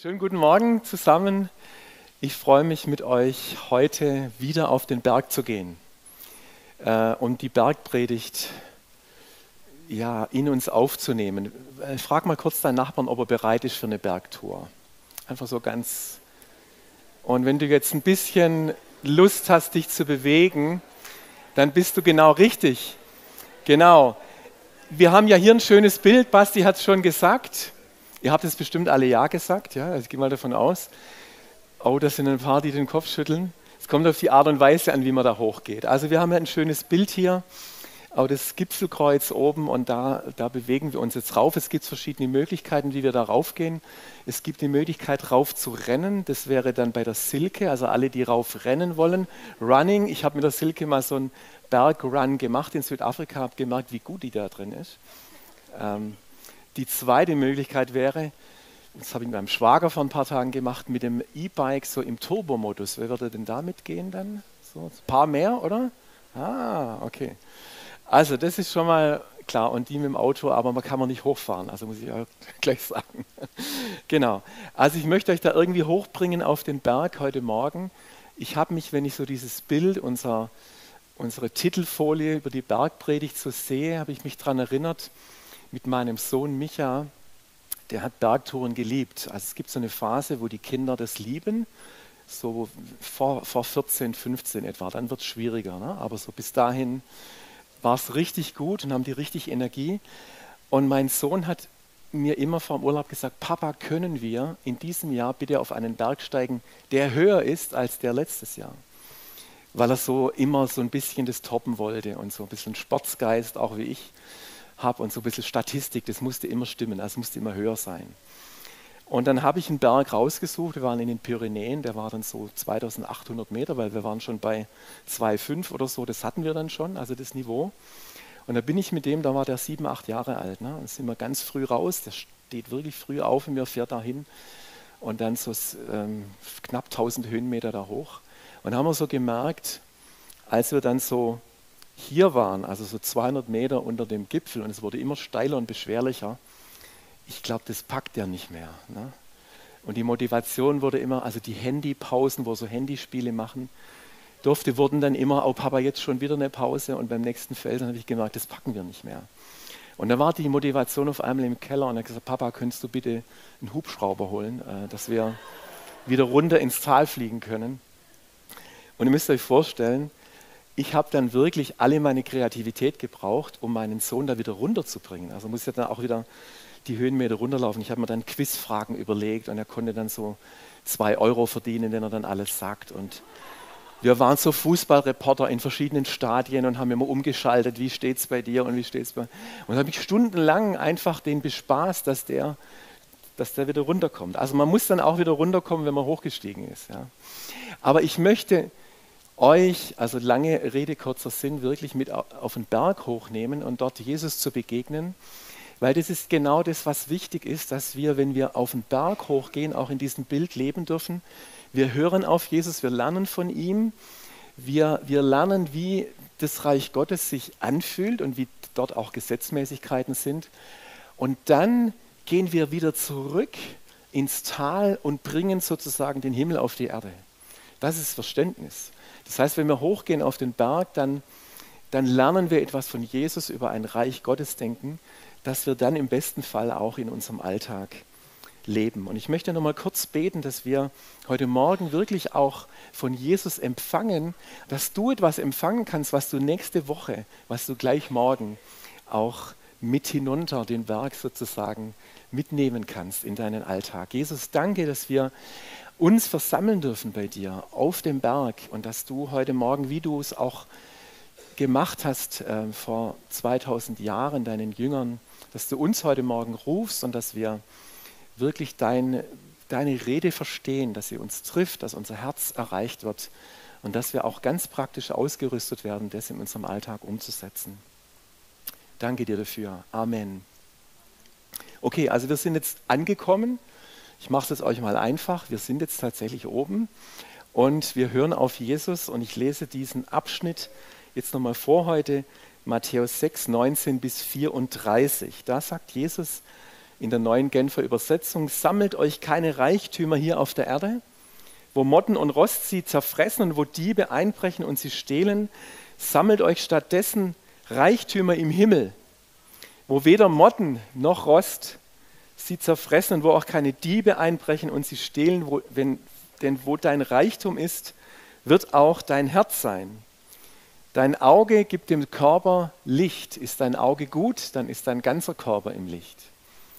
Schönen guten Morgen zusammen. Ich freue mich mit euch heute wieder auf den Berg zu gehen äh, und die Bergpredigt ja, in uns aufzunehmen. Äh, frag mal kurz deinen Nachbarn, ob er bereit ist für eine Bergtour. Einfach so ganz. Und wenn du jetzt ein bisschen Lust hast, dich zu bewegen, dann bist du genau richtig. Genau. Wir haben ja hier ein schönes Bild, Basti hat es schon gesagt. Ihr habt es bestimmt alle Ja gesagt, ja? Also ich gehe mal davon aus. Oh, das sind ein paar, die den Kopf schütteln. Es kommt auf die Art und Weise an, wie man da hochgeht. Also wir haben ja ein schönes Bild hier, auch das Gipfelkreuz oben und da, da bewegen wir uns jetzt rauf. Es gibt verschiedene Möglichkeiten, wie wir da raufgehen. Es gibt die Möglichkeit, rauf zu rennen. Das wäre dann bei der Silke, also alle, die rauf rennen wollen. Running, ich habe mit der Silke mal so einen Bergrun gemacht in Südafrika, habe gemerkt, wie gut die da drin ist. Ähm, die zweite Möglichkeit wäre, das habe ich mit meinem Schwager vor ein paar Tagen gemacht, mit dem E-Bike so im Turbomodus. Wer würde denn damit gehen dann? So ein paar mehr, oder? Ah, okay. Also das ist schon mal klar. Und die mit dem Auto, aber man kann man nicht hochfahren. Also muss ich auch gleich sagen. genau. Also ich möchte euch da irgendwie hochbringen auf den Berg heute Morgen. Ich habe mich, wenn ich so dieses Bild, unser, unsere Titelfolie über die Bergpredigt so sehe, habe ich mich daran erinnert, mit meinem Sohn Micha, der hat Bergtouren geliebt. Also es gibt so eine Phase, wo die Kinder das lieben, so vor, vor 14, 15 etwa. Dann wird es schwieriger. Ne? Aber so bis dahin war es richtig gut und haben die richtig Energie. Und mein Sohn hat mir immer vor dem Urlaub gesagt, Papa, können wir in diesem Jahr bitte auf einen Berg steigen, der höher ist als der letztes Jahr? Weil er so immer so ein bisschen das toppen wollte und so ein bisschen Sportsgeist, auch wie ich habe und so ein bisschen Statistik, das musste immer stimmen, also musste immer höher sein. Und dann habe ich einen Berg rausgesucht, wir waren in den Pyrenäen, der war dann so 2800 Meter, weil wir waren schon bei 2,5 oder so, das hatten wir dann schon, also das Niveau. Und da bin ich mit dem, da war der sieben, acht Jahre alt, ne? da sind wir ganz früh raus, der steht wirklich früh auf und mir fährt dahin und dann so ähm, knapp 1000 Höhenmeter da hoch. Und haben wir so gemerkt, als wir dann so hier waren, also so 200 Meter unter dem Gipfel, und es wurde immer steiler und beschwerlicher, ich glaube, das packt er nicht mehr. Ne? Und die Motivation wurde immer, also die Handypausen, wo so Handyspiele machen, durfte, wurden dann immer, oh Papa, jetzt schon wieder eine Pause und beim nächsten Feld habe ich gemerkt, das packen wir nicht mehr. Und da war die Motivation auf einmal im Keller und er hat gesagt, Papa, könntest du bitte einen Hubschrauber holen, äh, dass wir wieder runter ins Tal fliegen können. Und ihr müsst euch vorstellen, ich habe dann wirklich alle meine Kreativität gebraucht, um meinen Sohn da wieder runterzubringen. Also muss ja dann auch wieder die Höhenmeter runterlaufen. Ich habe mir dann Quizfragen überlegt und er konnte dann so zwei Euro verdienen, wenn er dann alles sagt. Und wir waren so Fußballreporter in verschiedenen Stadien und haben immer umgeschaltet, wie steht es bei dir und wie steht es bei. Und habe ich stundenlang einfach den bespaßt, dass der, dass der wieder runterkommt. Also man muss dann auch wieder runterkommen, wenn man hochgestiegen ist. Ja. Aber ich möchte euch, also lange Rede, kurzer Sinn, wirklich mit auf den Berg hochnehmen und dort Jesus zu begegnen. Weil das ist genau das, was wichtig ist, dass wir, wenn wir auf den Berg hochgehen, auch in diesem Bild leben dürfen. Wir hören auf Jesus, wir lernen von ihm, wir, wir lernen, wie das Reich Gottes sich anfühlt und wie dort auch Gesetzmäßigkeiten sind. Und dann gehen wir wieder zurück ins Tal und bringen sozusagen den Himmel auf die Erde. Das ist Verständnis. Das heißt, wenn wir hochgehen auf den Berg, dann, dann lernen wir etwas von Jesus über ein Reich Gottes denken, das wir dann im besten Fall auch in unserem Alltag leben. Und ich möchte noch mal kurz beten, dass wir heute Morgen wirklich auch von Jesus empfangen, dass du etwas empfangen kannst, was du nächste Woche, was du gleich morgen auch mit hinunter den Berg sozusagen mitnehmen kannst in deinen Alltag. Jesus, danke, dass wir uns versammeln dürfen bei dir auf dem Berg und dass du heute Morgen, wie du es auch gemacht hast äh, vor 2000 Jahren, deinen Jüngern, dass du uns heute Morgen rufst und dass wir wirklich dein, deine Rede verstehen, dass sie uns trifft, dass unser Herz erreicht wird und dass wir auch ganz praktisch ausgerüstet werden, das in unserem Alltag umzusetzen. Danke dir dafür. Amen. Okay, also wir sind jetzt angekommen ich mache es euch mal einfach. Wir sind jetzt tatsächlich oben und wir hören auf Jesus und ich lese diesen Abschnitt jetzt nochmal vor heute, Matthäus 6, 19 bis 34. Da sagt Jesus in der neuen Genfer Übersetzung, sammelt euch keine Reichtümer hier auf der Erde, wo Motten und Rost sie zerfressen und wo Diebe einbrechen und sie stehlen, sammelt euch stattdessen Reichtümer im Himmel, wo weder Motten noch Rost sie zerfressen und wo auch keine Diebe einbrechen und sie stehlen, wo, wenn, denn wo dein Reichtum ist, wird auch dein Herz sein. Dein Auge gibt dem Körper Licht. Ist dein Auge gut, dann ist dein ganzer Körper im Licht.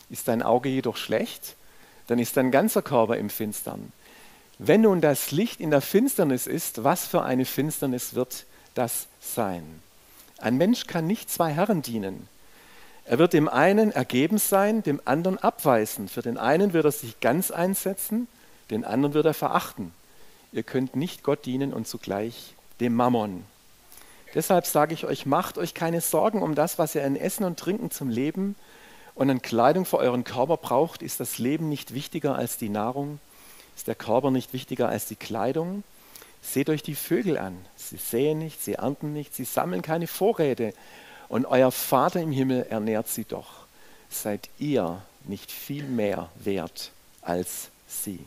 Ist dein Auge jedoch schlecht, dann ist dein ganzer Körper im Finstern. Wenn nun das Licht in der Finsternis ist, was für eine Finsternis wird das sein? Ein Mensch kann nicht zwei Herren dienen. Er wird dem einen ergeben sein, dem anderen abweisen. Für den einen wird er sich ganz einsetzen, den anderen wird er verachten. Ihr könnt nicht Gott dienen und zugleich dem Mammon. Deshalb sage ich euch, macht euch keine Sorgen um das, was ihr an Essen und Trinken zum Leben und an Kleidung für euren Körper braucht. Ist das Leben nicht wichtiger als die Nahrung? Ist der Körper nicht wichtiger als die Kleidung? Seht euch die Vögel an. Sie säen nicht, sie ernten nicht, sie sammeln keine Vorräte. Und euer Vater im Himmel ernährt sie doch. Seid ihr nicht viel mehr wert als sie?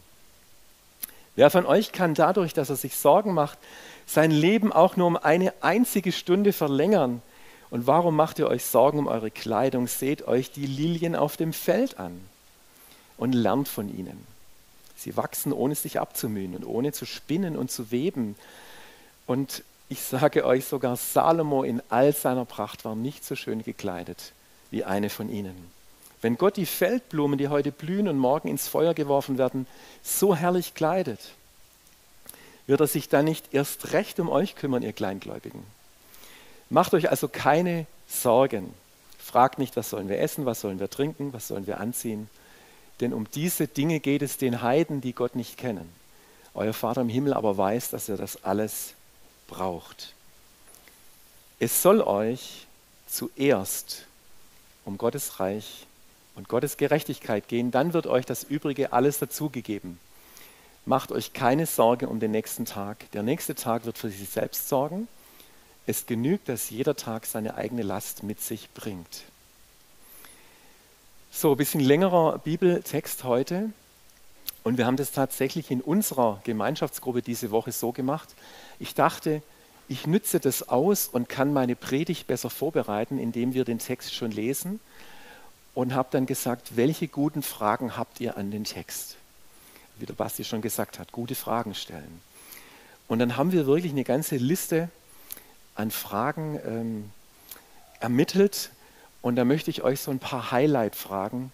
Wer von euch kann dadurch, dass er sich Sorgen macht, sein Leben auch nur um eine einzige Stunde verlängern? Und warum macht ihr euch Sorgen um eure Kleidung? Seht euch die Lilien auf dem Feld an und lernt von ihnen. Sie wachsen, ohne sich abzumühen und ohne zu spinnen und zu weben. Und ich sage euch, sogar Salomo in all seiner Pracht war nicht so schön gekleidet wie eine von ihnen. Wenn Gott die Feldblumen, die heute blühen und morgen ins Feuer geworfen werden, so herrlich kleidet, wird er sich dann nicht erst recht um euch kümmern, ihr Kleingläubigen. Macht euch also keine Sorgen. Fragt nicht, was sollen wir essen, was sollen wir trinken, was sollen wir anziehen. Denn um diese Dinge geht es den Heiden, die Gott nicht kennen. Euer Vater im Himmel aber weiß, dass ihr das alles braucht. Es soll euch zuerst um Gottes Reich und Gottes Gerechtigkeit gehen, dann wird euch das Übrige alles dazugegeben. Macht euch keine Sorge um den nächsten Tag. Der nächste Tag wird für sich selbst sorgen. Es genügt, dass jeder Tag seine eigene Last mit sich bringt. So, ein bisschen längerer Bibeltext heute. Und wir haben das tatsächlich in unserer Gemeinschaftsgruppe diese Woche so gemacht. Ich dachte, ich nütze das aus und kann meine Predigt besser vorbereiten, indem wir den Text schon lesen und habe dann gesagt, welche guten Fragen habt ihr an den Text? Wie der Basti schon gesagt hat, gute Fragen stellen. Und dann haben wir wirklich eine ganze Liste an Fragen ähm, ermittelt und da möchte ich euch so ein paar Highlight-Fragen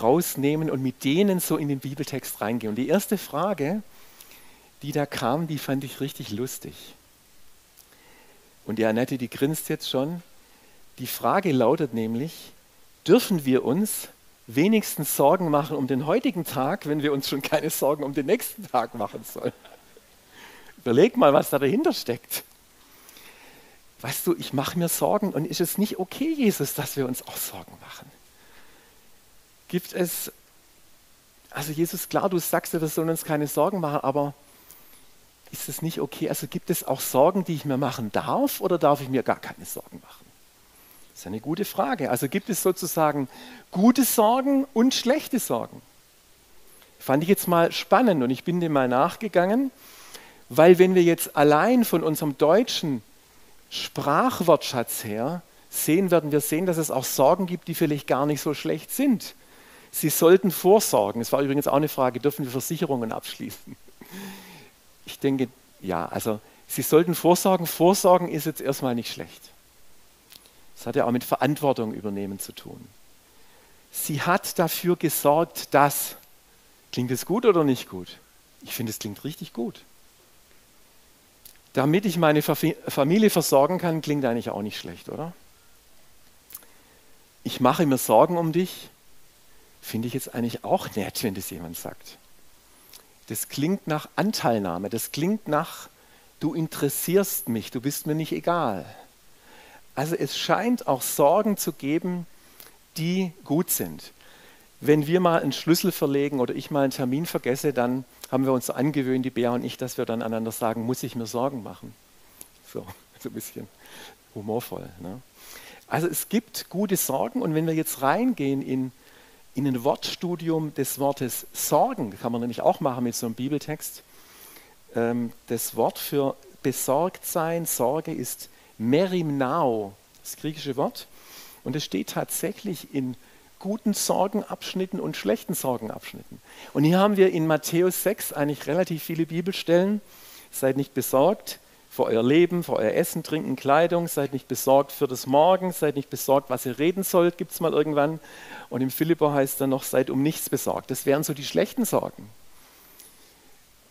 rausnehmen und mit denen so in den Bibeltext reingehen. Und die erste Frage, die da kam, die fand ich richtig lustig. Und die Annette, die grinst jetzt schon. Die Frage lautet nämlich, dürfen wir uns wenigstens Sorgen machen um den heutigen Tag, wenn wir uns schon keine Sorgen um den nächsten Tag machen sollen. Überleg mal, was da dahinter steckt. Weißt du, ich mache mir Sorgen und ist es nicht okay, Jesus, dass wir uns auch Sorgen machen? Gibt es, also Jesus, klar, du sagst ja, wir sollen uns keine Sorgen machen, aber ist es nicht okay? Also gibt es auch Sorgen, die ich mir machen darf oder darf ich mir gar keine Sorgen machen? Das ist eine gute Frage. Also gibt es sozusagen gute Sorgen und schlechte Sorgen? Fand ich jetzt mal spannend und ich bin dem mal nachgegangen, weil wenn wir jetzt allein von unserem deutschen Sprachwortschatz her sehen, werden wir sehen, dass es auch Sorgen gibt, die vielleicht gar nicht so schlecht sind. Sie sollten vorsorgen. Es war übrigens auch eine Frage, dürfen wir Versicherungen abschließen? Ich denke, ja, also Sie sollten vorsorgen. Vorsorgen ist jetzt erstmal nicht schlecht. Das hat ja auch mit Verantwortung übernehmen zu tun. Sie hat dafür gesorgt, dass. Klingt es gut oder nicht gut? Ich finde, es klingt richtig gut. Damit ich meine Familie versorgen kann, klingt eigentlich auch nicht schlecht, oder? Ich mache mir Sorgen um dich, finde ich jetzt eigentlich auch nett, wenn das jemand sagt. Das klingt nach Anteilnahme, das klingt nach, du interessierst mich, du bist mir nicht egal. Also es scheint auch Sorgen zu geben, die gut sind. Wenn wir mal einen Schlüssel verlegen oder ich mal einen Termin vergesse, dann haben wir uns angewöhnt, die Bea und ich, dass wir dann einander sagen, muss ich mir Sorgen machen. So, so ein bisschen humorvoll. Ne? Also es gibt gute Sorgen und wenn wir jetzt reingehen in in ein Wortstudium des Wortes Sorgen, kann man nämlich auch machen mit so einem Bibeltext. Ähm, das Wort für besorgt sein, Sorge ist Merimnao, das griechische Wort. Und es steht tatsächlich in guten Sorgenabschnitten und schlechten Sorgenabschnitten. Und hier haben wir in Matthäus 6 eigentlich relativ viele Bibelstellen. Seid nicht besorgt für euer Leben, für euer Essen, Trinken, Kleidung. Seid nicht besorgt für das Morgen. Seid nicht besorgt, was ihr reden sollt, gibt es mal irgendwann. Und im Philipper heißt dann noch, seid um nichts besorgt. Das wären so die schlechten Sorgen.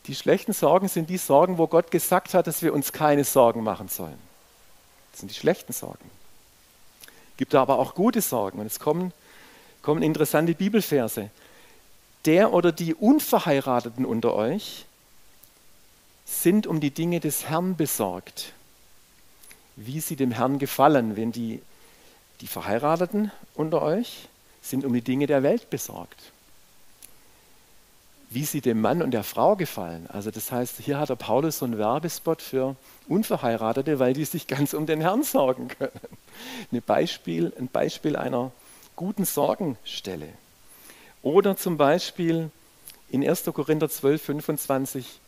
Die schlechten Sorgen sind die Sorgen, wo Gott gesagt hat, dass wir uns keine Sorgen machen sollen. Das sind die schlechten Sorgen. Gibt aber auch gute Sorgen. Und es kommen, kommen interessante Bibelverse. Der oder die Unverheirateten unter euch sind um die Dinge des Herrn besorgt, wie sie dem Herrn gefallen. Wenn die, die Verheirateten unter euch sind um die Dinge der Welt besorgt wie sie dem Mann und der Frau gefallen. Also das heißt, hier hat der Paulus so einen Werbespot für Unverheiratete, weil die sich ganz um den Herrn sorgen können. Ein Beispiel, ein Beispiel einer guten Sorgenstelle. Oder zum Beispiel in 1. Korinther 12, 25,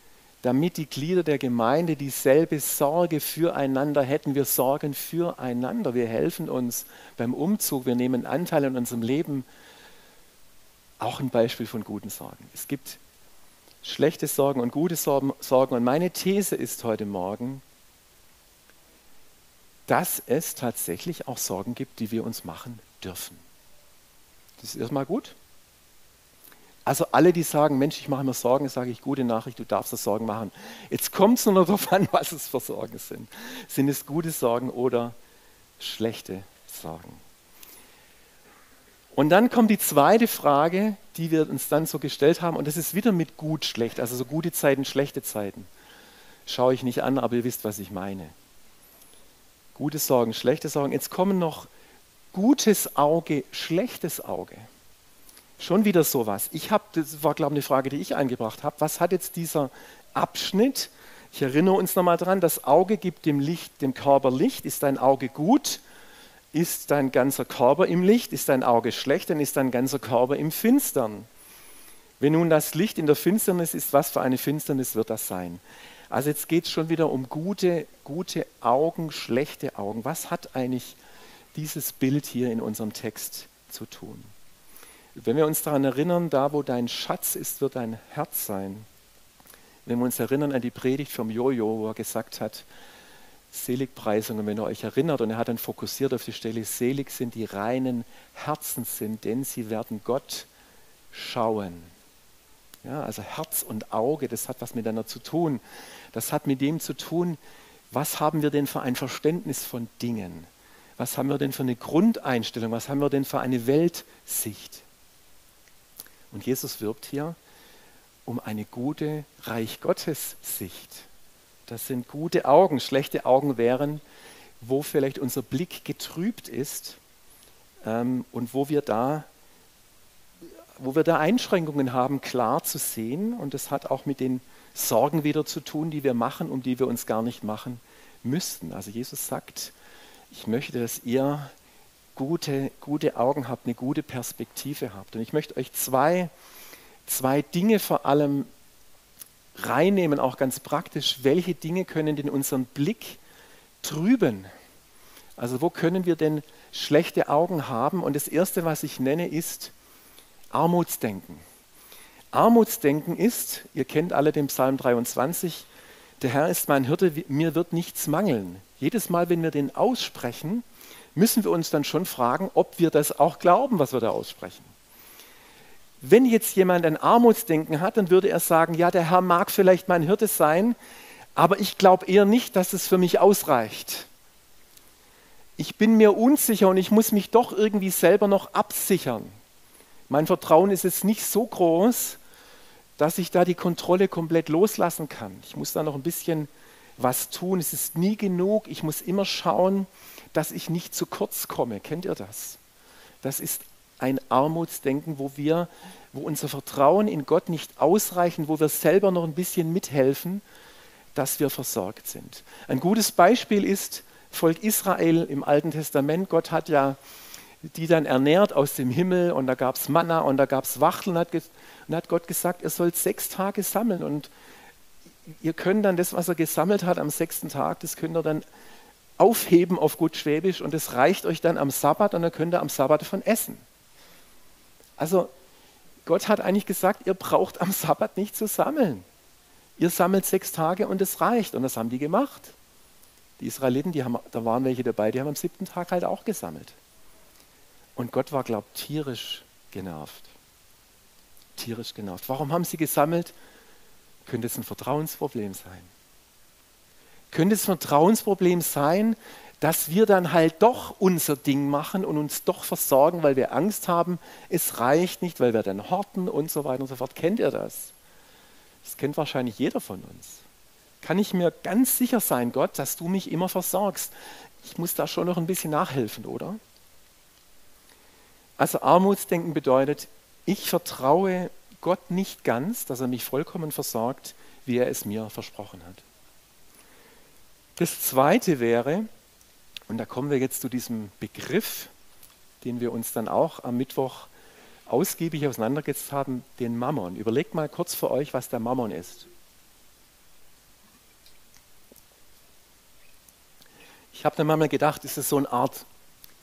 damit die Glieder der Gemeinde dieselbe Sorge füreinander hätten. Wir sorgen füreinander, wir helfen uns beim Umzug, wir nehmen Anteil an unserem Leben auch ein Beispiel von guten Sorgen. Es gibt schlechte Sorgen und gute Sorgen. Und meine These ist heute Morgen, dass es tatsächlich auch Sorgen gibt, die wir uns machen dürfen. Das ist erstmal gut. Also alle, die sagen, Mensch, ich mache mir Sorgen, sage ich, gute Nachricht, du darfst dir Sorgen machen. Jetzt kommt es nur noch darauf an, was es für Sorgen sind. Sind es gute Sorgen oder schlechte Sorgen? Und dann kommt die zweite Frage, die wir uns dann so gestellt haben, und das ist wieder mit gut, schlecht, also so gute Zeiten, schlechte Zeiten. Schaue ich nicht an, aber ihr wisst, was ich meine. Gute Sorgen, schlechte Sorgen. Jetzt kommen noch gutes Auge, schlechtes Auge. Schon wieder sowas. Ich habe, das war glaube ich eine Frage, die ich eingebracht habe. Was hat jetzt dieser Abschnitt? Ich erinnere uns nochmal dran, das Auge gibt dem Licht, dem Körper Licht. Ist dein Auge gut? Ist dein ganzer Körper im Licht? Ist dein Auge schlecht? Dann ist dein ganzer Körper im Finstern. Wenn nun das Licht in der Finsternis ist, was für eine Finsternis wird das sein? Also jetzt geht es schon wieder um gute, gute Augen, schlechte Augen. Was hat eigentlich dieses Bild hier in unserem Text zu tun? Wenn wir uns daran erinnern, da wo dein Schatz ist, wird dein Herz sein. Wenn wir uns erinnern an die Predigt vom Jojo, wo er gesagt hat, Seligpreisungen, wenn ihr euch erinnert. Und er hat dann fokussiert auf die Stelle, selig sind die reinen Herzen sind, denn sie werden Gott schauen. Ja, also Herz und Auge, das hat was miteinander zu tun. Das hat mit dem zu tun, was haben wir denn für ein Verständnis von Dingen? Was haben wir denn für eine Grundeinstellung? Was haben wir denn für eine Weltsicht? Und Jesus wirbt hier um eine gute Reich Gottes Sicht. Das sind gute Augen. Schlechte Augen wären, wo vielleicht unser Blick getrübt ist ähm, und wo wir da wo wir da Einschränkungen haben, klar zu sehen. Und das hat auch mit den Sorgen wieder zu tun, die wir machen, um die wir uns gar nicht machen müssten. Also Jesus sagt, ich möchte, dass ihr gute, gute Augen habt, eine gute Perspektive habt. Und ich möchte euch zwei, zwei Dinge vor allem reinnehmen, auch ganz praktisch, welche Dinge können denn unseren Blick trüben? Also wo können wir denn schlechte Augen haben? Und das Erste, was ich nenne, ist Armutsdenken. Armutsdenken ist, ihr kennt alle den Psalm 23, der Herr ist mein Hirte, mir wird nichts mangeln. Jedes Mal, wenn wir den aussprechen, müssen wir uns dann schon fragen, ob wir das auch glauben, was wir da aussprechen. Wenn jetzt jemand ein Armutsdenken hat, dann würde er sagen, ja, der Herr mag vielleicht mein Hirte sein, aber ich glaube eher nicht, dass es für mich ausreicht. Ich bin mir unsicher und ich muss mich doch irgendwie selber noch absichern. Mein Vertrauen ist jetzt nicht so groß, dass ich da die Kontrolle komplett loslassen kann. Ich muss da noch ein bisschen was tun. Es ist nie genug. Ich muss immer schauen, dass ich nicht zu kurz komme. Kennt ihr das? Das ist ein Armutsdenken, wo wir, wo unser Vertrauen in Gott nicht ausreicht, wo wir selber noch ein bisschen mithelfen, dass wir versorgt sind. Ein gutes Beispiel ist Volk Israel im Alten Testament. Gott hat ja die dann ernährt aus dem Himmel und da gab es Manna und da gab es Wachteln. Und, und hat Gott gesagt, ihr sollt sechs Tage sammeln und ihr könnt dann das, was er gesammelt hat am sechsten Tag, das könnt ihr dann aufheben auf gut Schwäbisch und das reicht euch dann am Sabbat und dann könnt ihr am Sabbat davon essen. Also Gott hat eigentlich gesagt, ihr braucht am Sabbat nicht zu sammeln. Ihr sammelt sechs Tage und es reicht. Und das haben die gemacht. Die Israeliten, die haben, da waren welche dabei, die haben am siebten Tag halt auch gesammelt. Und Gott war, glaubt, tierisch genervt. Tierisch genervt. Warum haben sie gesammelt? Könnte es ein Vertrauensproblem sein? Könnte ein Vertrauensproblem sein, dass wir dann halt doch unser Ding machen und uns doch versorgen, weil wir Angst haben, es reicht nicht, weil wir dann horten und so weiter und so fort. Kennt ihr das? Das kennt wahrscheinlich jeder von uns. Kann ich mir ganz sicher sein, Gott, dass du mich immer versorgst? Ich muss da schon noch ein bisschen nachhelfen, oder? Also Armutsdenken bedeutet, ich vertraue Gott nicht ganz, dass er mich vollkommen versorgt, wie er es mir versprochen hat. Das Zweite wäre, und da kommen wir jetzt zu diesem Begriff, den wir uns dann auch am Mittwoch ausgiebig auseinandergesetzt haben, den Mammon. Überlegt mal kurz für euch, was der Mammon ist. Ich habe dann mal gedacht, ist es so eine Art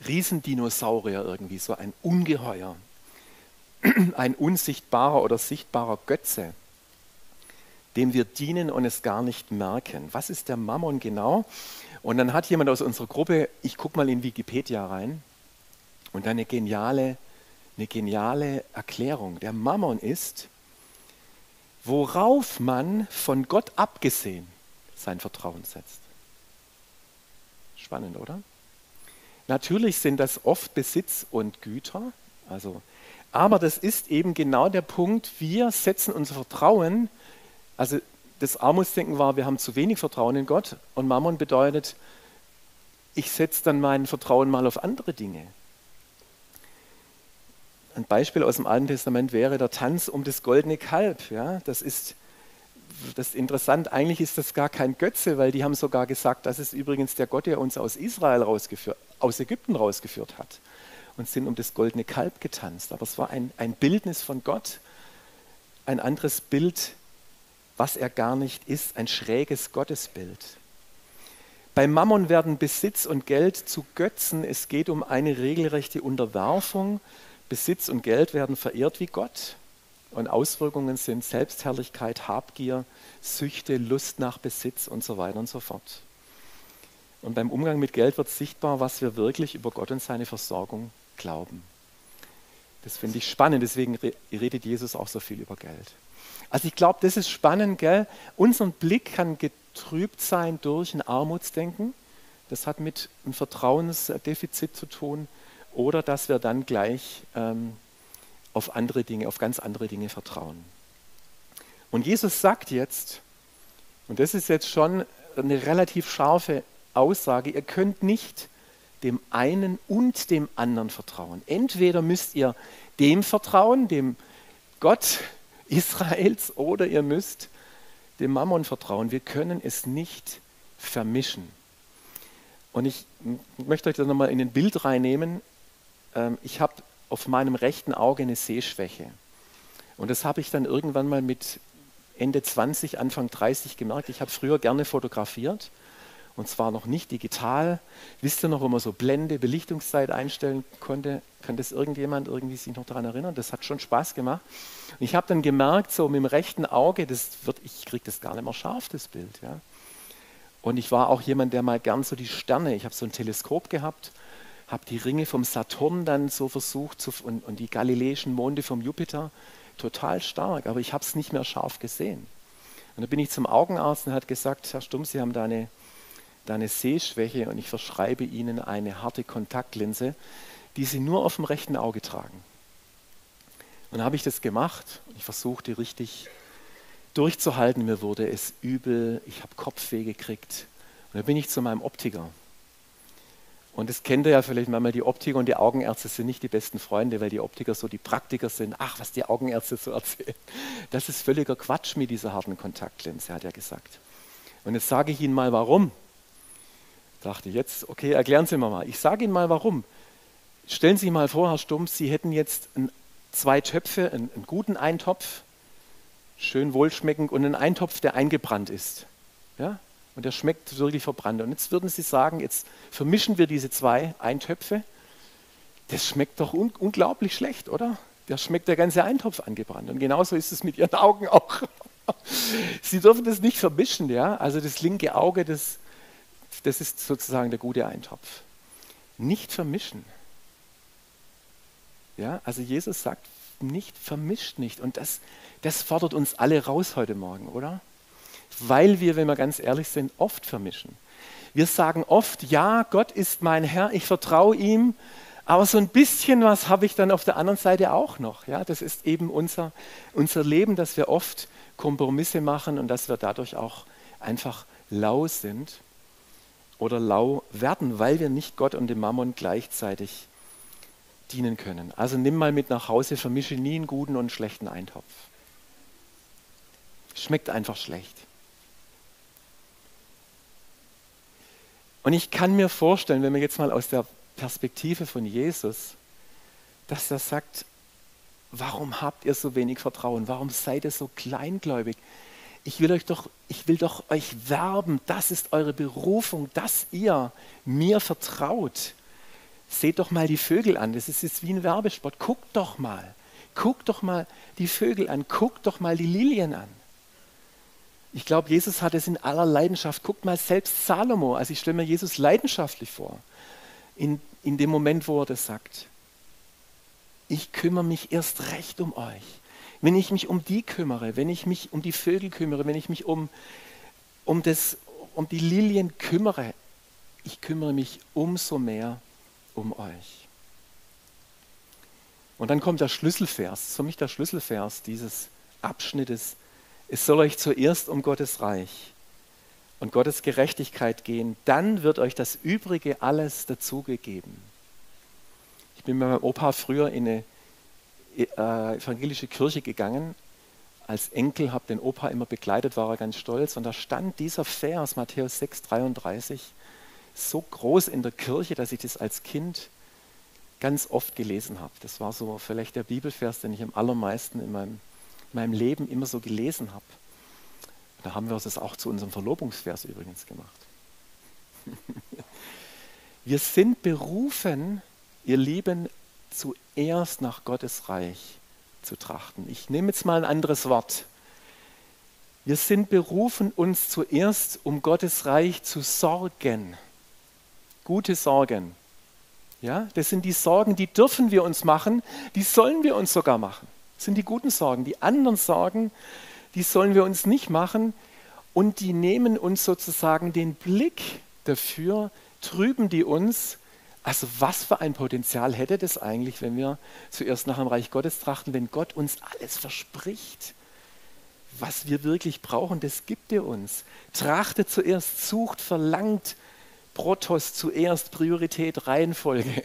Riesendinosaurier irgendwie, so ein Ungeheuer, ein unsichtbarer oder sichtbarer Götze, dem wir dienen und es gar nicht merken. Was ist der Mammon genau? Und dann hat jemand aus unserer Gruppe, ich gucke mal in Wikipedia rein, und eine geniale, eine geniale Erklärung. Der Mammon ist, worauf man von Gott abgesehen sein Vertrauen setzt. Spannend, oder? Natürlich sind das oft Besitz und Güter, also, aber das ist eben genau der Punkt, wir setzen unser Vertrauen, also das Armutsdenken war, wir haben zu wenig Vertrauen in Gott und Mammon bedeutet, ich setze dann mein Vertrauen mal auf andere Dinge. Ein Beispiel aus dem Alten Testament wäre der Tanz um das goldene Kalb. Ja, das ist das ist interessant, eigentlich ist das gar kein Götze, weil die haben sogar gesagt, das ist übrigens der Gott, der uns aus Israel rausgeführt, aus Ägypten rausgeführt hat und sind um das goldene Kalb getanzt. Aber es war ein, ein Bildnis von Gott, ein anderes Bild was er gar nicht ist, ein schräges Gottesbild. Bei Mammon werden Besitz und Geld zu Götzen. Es geht um eine regelrechte Unterwerfung. Besitz und Geld werden verehrt wie Gott. Und Auswirkungen sind Selbstherrlichkeit, Habgier, Süchte, Lust nach Besitz und so weiter und so fort. Und beim Umgang mit Geld wird sichtbar, was wir wirklich über Gott und seine Versorgung glauben. Das finde ich spannend, deswegen redet Jesus auch so viel über Geld. Also ich glaube, das ist spannend, gell? Unser Blick kann getrübt sein durch ein Armutsdenken. Das hat mit einem Vertrauensdefizit zu tun. Oder dass wir dann gleich ähm, auf andere Dinge, auf ganz andere Dinge vertrauen. Und Jesus sagt jetzt, und das ist jetzt schon eine relativ scharfe Aussage, ihr könnt nicht dem einen und dem anderen vertrauen. Entweder müsst ihr dem vertrauen, dem Gott, Israels oder ihr müsst dem Mammon vertrauen. Wir können es nicht vermischen. Und ich möchte euch das nochmal in ein Bild reinnehmen. Ähm, ich habe auf meinem rechten Auge eine Sehschwäche. Und das habe ich dann irgendwann mal mit Ende 20, Anfang 30 gemerkt. Ich habe früher gerne fotografiert und zwar noch nicht digital. Wisst ihr noch, wo man so Blende, Belichtungszeit einstellen konnte? Kann das irgendjemand irgendwie sich noch daran erinnern? Das hat schon Spaß gemacht. Und ich habe dann gemerkt, so mit dem rechten Auge, das wird, ich kriege das gar nicht mehr scharf, das Bild. Ja. Und ich war auch jemand, der mal gern so die Sterne, ich habe so ein Teleskop gehabt, habe die Ringe vom Saturn dann so versucht zu, und, und die galileischen Monde vom Jupiter, total stark, aber ich habe es nicht mehr scharf gesehen. Und da bin ich zum Augenarzt und hat gesagt, Herr Stumm, Sie haben da eine deine Sehschwäche und ich verschreibe ihnen eine harte Kontaktlinse, die sie nur auf dem rechten Auge tragen. Und dann habe ich das gemacht und ich versuchte richtig durchzuhalten. Mir wurde es übel, ich habe Kopfweh gekriegt. Und dann bin ich zu meinem Optiker. Und das kennt ihr ja vielleicht manchmal, die Optiker und die Augenärzte sind nicht die besten Freunde, weil die Optiker so die Praktiker sind. Ach, was die Augenärzte so erzählen. Das ist völliger Quatsch mit dieser harten Kontaktlinse, hat er gesagt. Und jetzt sage ich Ihnen mal warum dachte jetzt, okay, erklären Sie mir mal. Ich sage Ihnen mal warum. Stellen Sie sich mal vor, Herr Stumpf, Sie hätten jetzt ein, zwei Töpfe, einen, einen guten Eintopf, schön wohlschmeckend, und einen Eintopf, der eingebrannt ist. Ja? Und der schmeckt wirklich verbrannt. Und jetzt würden Sie sagen, jetzt vermischen wir diese zwei Eintöpfe. Das schmeckt doch un unglaublich schlecht, oder? Da schmeckt der ganze Eintopf angebrannt. Und genauso ist es mit Ihren Augen auch. Sie dürfen das nicht vermischen, ja? Also das linke Auge, das, das ist sozusagen der gute Eintopf. Nicht vermischen. Ja, also Jesus sagt nicht, vermischt nicht. Und das, das fordert uns alle raus heute Morgen, oder? Weil wir, wenn wir ganz ehrlich sind, oft vermischen. Wir sagen oft, ja, Gott ist mein Herr, ich vertraue ihm, aber so ein bisschen was habe ich dann auf der anderen Seite auch noch. Ja, das ist eben unser, unser Leben, dass wir oft Kompromisse machen und dass wir dadurch auch einfach lau sind oder lau werden, weil wir nicht Gott und dem Mammon gleichzeitig dienen können. Also nimm mal mit nach Hause, vermische nie einen guten und einen schlechten Eintopf. Schmeckt einfach schlecht. Und ich kann mir vorstellen, wenn wir jetzt mal aus der Perspektive von Jesus, dass er sagt, warum habt ihr so wenig Vertrauen? Warum seid ihr so kleingläubig? Ich will euch doch, ich will doch euch werben, das ist eure Berufung, dass ihr mir vertraut. Seht doch mal die Vögel an, das ist jetzt wie ein Werbespot. Guckt doch mal, guckt doch mal die Vögel an, guckt doch mal die Lilien an. Ich glaube, Jesus hat es in aller Leidenschaft. Guckt mal selbst Salomo, also ich stelle mir Jesus leidenschaftlich vor, in, in dem Moment, wo er das sagt. Ich kümmere mich erst recht um euch. Wenn ich mich um die kümmere, wenn ich mich um die Vögel kümmere, wenn ich mich um, um, das, um die Lilien kümmere, ich kümmere mich umso mehr um euch. Und dann kommt der Schlüsselvers, für mich der Schlüsselvers dieses Abschnittes. Es soll euch zuerst um Gottes Reich und Gottes Gerechtigkeit gehen, dann wird euch das Übrige alles dazugegeben. Ich bin mit meinem Opa früher in eine äh, evangelische Kirche gegangen. Als Enkel habe den Opa immer begleitet, war er ganz stolz. Und da stand dieser Vers, Matthäus 6, 33, so groß in der Kirche, dass ich das als Kind ganz oft gelesen habe. Das war so vielleicht der Bibelvers, den ich am allermeisten in meinem, in meinem Leben immer so gelesen habe. Da haben wir das auch zu unserem Verlobungsvers übrigens gemacht. wir sind berufen, ihr Lieben, zuerst nach Gottes Reich zu trachten. Ich nehme jetzt mal ein anderes Wort. Wir sind berufen, uns zuerst um Gottes Reich zu sorgen gute Sorgen. Ja, das sind die Sorgen, die dürfen wir uns machen, die sollen wir uns sogar machen. Das sind die guten Sorgen. Die anderen Sorgen, die sollen wir uns nicht machen und die nehmen uns sozusagen den Blick dafür, trüben die uns. Also was für ein Potenzial hätte das eigentlich, wenn wir zuerst nach dem Reich Gottes trachten, wenn Gott uns alles verspricht? Was wir wirklich brauchen, das gibt er uns. Trachtet zuerst, sucht, verlangt, Protos zuerst, Priorität, Reihenfolge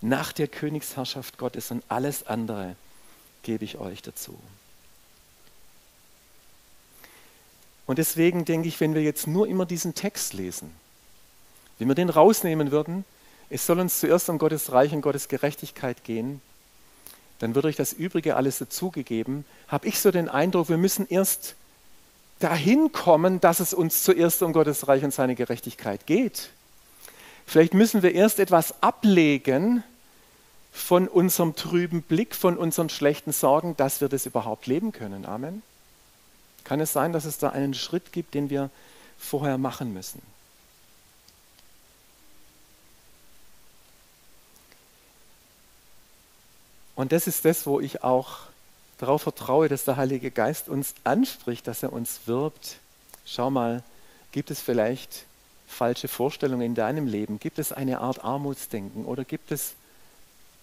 nach der Königsherrschaft Gottes und alles andere gebe ich euch dazu. Und deswegen denke ich, wenn wir jetzt nur immer diesen Text lesen, wenn wir den rausnehmen würden, es soll uns zuerst um Gottes Reich und Gottes Gerechtigkeit gehen, dann wird euch das Übrige alles dazugegeben, habe ich so den Eindruck, wir müssen erst dahin kommen, dass es uns zuerst um Gottes Reich und seine Gerechtigkeit geht. Vielleicht müssen wir erst etwas ablegen von unserem trüben Blick, von unseren schlechten Sorgen, dass wir das überhaupt leben können. Amen. Kann es sein, dass es da einen Schritt gibt, den wir vorher machen müssen? Und das ist das, wo ich auch darauf vertraue, dass der Heilige Geist uns anspricht, dass er uns wirbt. Schau mal, gibt es vielleicht falsche Vorstellungen in deinem Leben? Gibt es eine Art Armutsdenken oder gibt es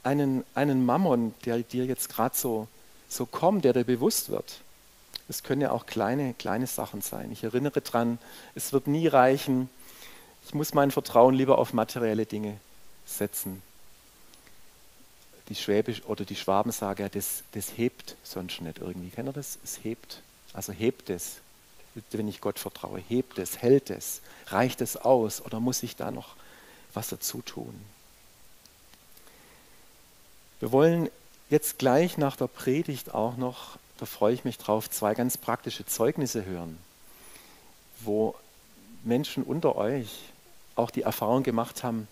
einen, einen Mammon, der dir jetzt gerade so, so kommt, der dir bewusst wird? Es können ja auch kleine, kleine Sachen sein. Ich erinnere daran, es wird nie reichen. Ich muss mein Vertrauen lieber auf materielle Dinge setzen. Die Schwäbisch oder die Schwaben sagen ja, das, das hebt sonst nicht irgendwie. Kennt ihr das? Es hebt. Also hebt es wenn ich Gott vertraue? Hebt es, hält es, reicht es aus oder muss ich da noch was dazu tun? Wir wollen jetzt gleich nach der Predigt auch noch, da freue ich mich drauf, zwei ganz praktische Zeugnisse hören, wo Menschen unter euch auch die Erfahrung gemacht haben,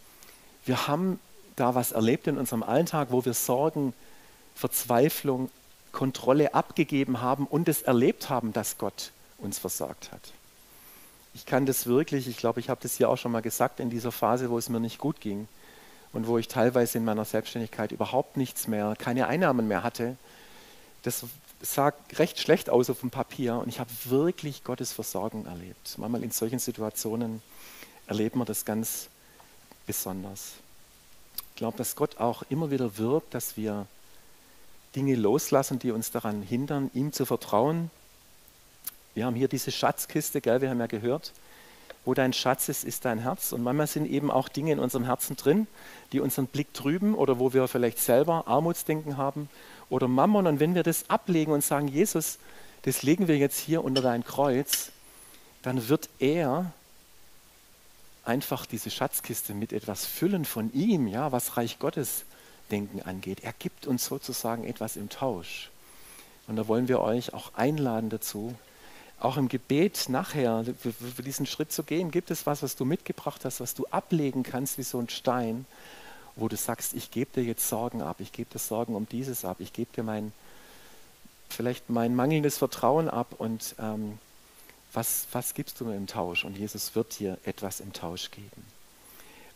wir haben da was erlebt in unserem Alltag, wo wir Sorgen, Verzweiflung, Kontrolle abgegeben haben und es erlebt haben, dass Gott uns versorgt hat. Ich kann das wirklich, ich glaube, ich habe das hier auch schon mal gesagt, in dieser Phase, wo es mir nicht gut ging und wo ich teilweise in meiner Selbstständigkeit überhaupt nichts mehr, keine Einnahmen mehr hatte, das sah recht schlecht aus auf dem Papier und ich habe wirklich Gottes Versorgung erlebt. Manchmal in solchen Situationen erlebt man das ganz besonders. Ich glaube, dass Gott auch immer wieder wirbt, dass wir Dinge loslassen, die uns daran hindern, ihm zu vertrauen. Wir haben hier diese Schatzkiste, gell, wir haben ja gehört, wo dein Schatz ist, ist dein Herz. Und manchmal sind eben auch Dinge in unserem Herzen drin, die unseren Blick trüben oder wo wir vielleicht selber Armutsdenken haben oder Mammon. Und wenn wir das ablegen und sagen, Jesus, das legen wir jetzt hier unter dein Kreuz, dann wird er einfach diese Schatzkiste mit etwas füllen von ihm, ja, was Reich Gottes Denken angeht. Er gibt uns sozusagen etwas im Tausch. Und da wollen wir euch auch einladen dazu, auch im Gebet nachher für diesen Schritt zu gehen. Gibt es was, was du mitgebracht hast, was du ablegen kannst wie so ein Stein, wo du sagst, ich gebe dir jetzt Sorgen ab, ich gebe dir Sorgen um dieses ab, ich gebe dir mein, vielleicht mein mangelndes Vertrauen ab und ähm, was, was gibst du mir im Tausch? Und Jesus wird dir etwas im Tausch geben.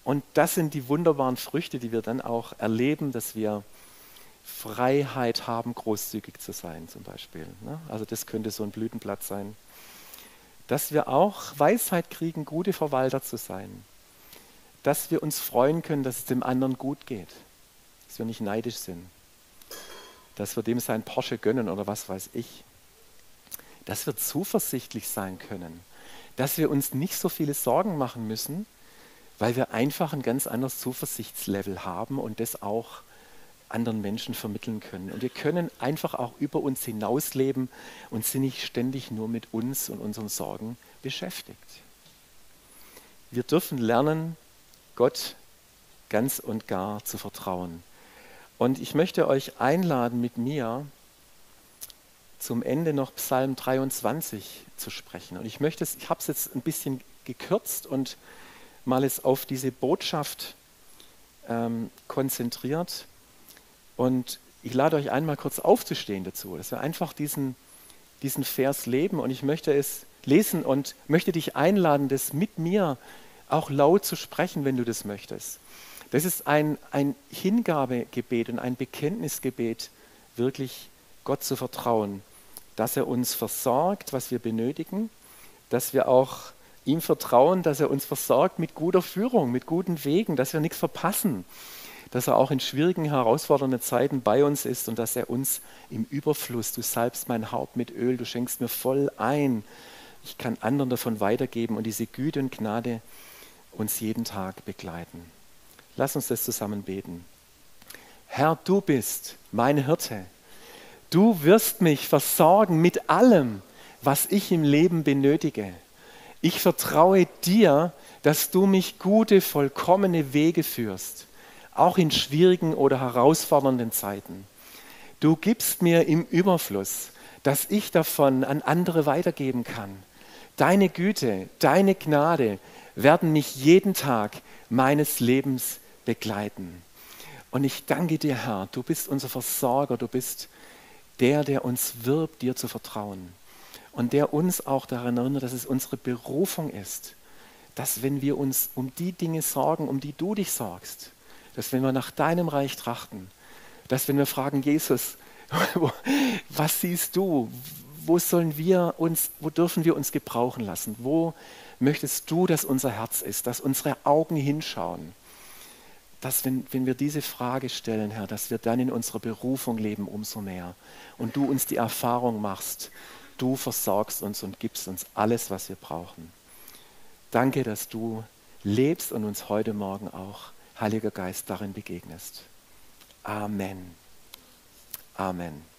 Und das sind die wunderbaren Früchte, die wir dann auch erleben, dass wir Freiheit haben, großzügig zu sein zum Beispiel. Ne? Also das könnte so ein Blütenblatt sein. Dass wir auch Weisheit kriegen, gute Verwalter zu sein. Dass wir uns freuen können, dass es dem anderen gut geht. Dass wir nicht neidisch sind. Dass wir dem sein Porsche gönnen oder was weiß ich. Dass wir zuversichtlich sein können. Dass wir uns nicht so viele Sorgen machen müssen, weil wir einfach ein ganz anderes Zuversichtslevel haben und das auch anderen Menschen vermitteln können. Und wir können einfach auch über uns hinausleben und sind nicht ständig nur mit uns und unseren Sorgen beschäftigt. Wir dürfen lernen, Gott ganz und gar zu vertrauen. Und ich möchte euch einladen, mit mir zum Ende noch Psalm 23 zu sprechen. Und ich möchte es, ich habe es jetzt ein bisschen gekürzt und mal es auf diese Botschaft ähm, konzentriert. Und ich lade euch einmal kurz aufzustehen dazu, dass wir einfach diesen, diesen Vers leben. Und ich möchte es lesen und möchte dich einladen, das mit mir auch laut zu sprechen, wenn du das möchtest. Das ist ein, ein Hingabegebet und ein Bekenntnisgebet, wirklich Gott zu vertrauen, dass er uns versorgt, was wir benötigen, dass wir auch ihm vertrauen, dass er uns versorgt mit guter Führung, mit guten Wegen, dass wir nichts verpassen, dass er auch in schwierigen, herausfordernden Zeiten bei uns ist und dass er uns im Überfluss, du salbst mein Haupt mit Öl, du schenkst mir voll ein, ich kann anderen davon weitergeben und diese Güte und Gnade uns jeden Tag begleiten. Lass uns das zusammen beten. Herr, du bist mein Hirte. Du wirst mich versorgen mit allem, was ich im Leben benötige. Ich vertraue dir, dass du mich gute, vollkommene Wege führst, auch in schwierigen oder herausfordernden Zeiten. Du gibst mir im Überfluss, dass ich davon an andere weitergeben kann. Deine Güte, deine Gnade werden mich jeden Tag meines Lebens begleiten. Und ich danke dir, Herr, du bist unser Versorger, du bist der, der uns wirbt, dir zu vertrauen und der uns auch daran erinnert, dass es unsere Berufung ist, dass wenn wir uns um die Dinge sorgen, um die du dich sorgst, dass wenn wir nach deinem Reich trachten, dass wenn wir fragen, Jesus, was siehst du? Wo sollen wir uns, wo dürfen wir uns gebrauchen lassen? Wo möchtest du, dass unser Herz ist, dass unsere Augen hinschauen? Dass, wenn, wenn wir diese Frage stellen, Herr, dass wir dann in unserer Berufung leben umso mehr und du uns die Erfahrung machst, du versorgst uns und gibst uns alles, was wir brauchen. Danke, dass du lebst und uns heute Morgen auch, Heiliger Geist, darin begegnest. Amen. Amen.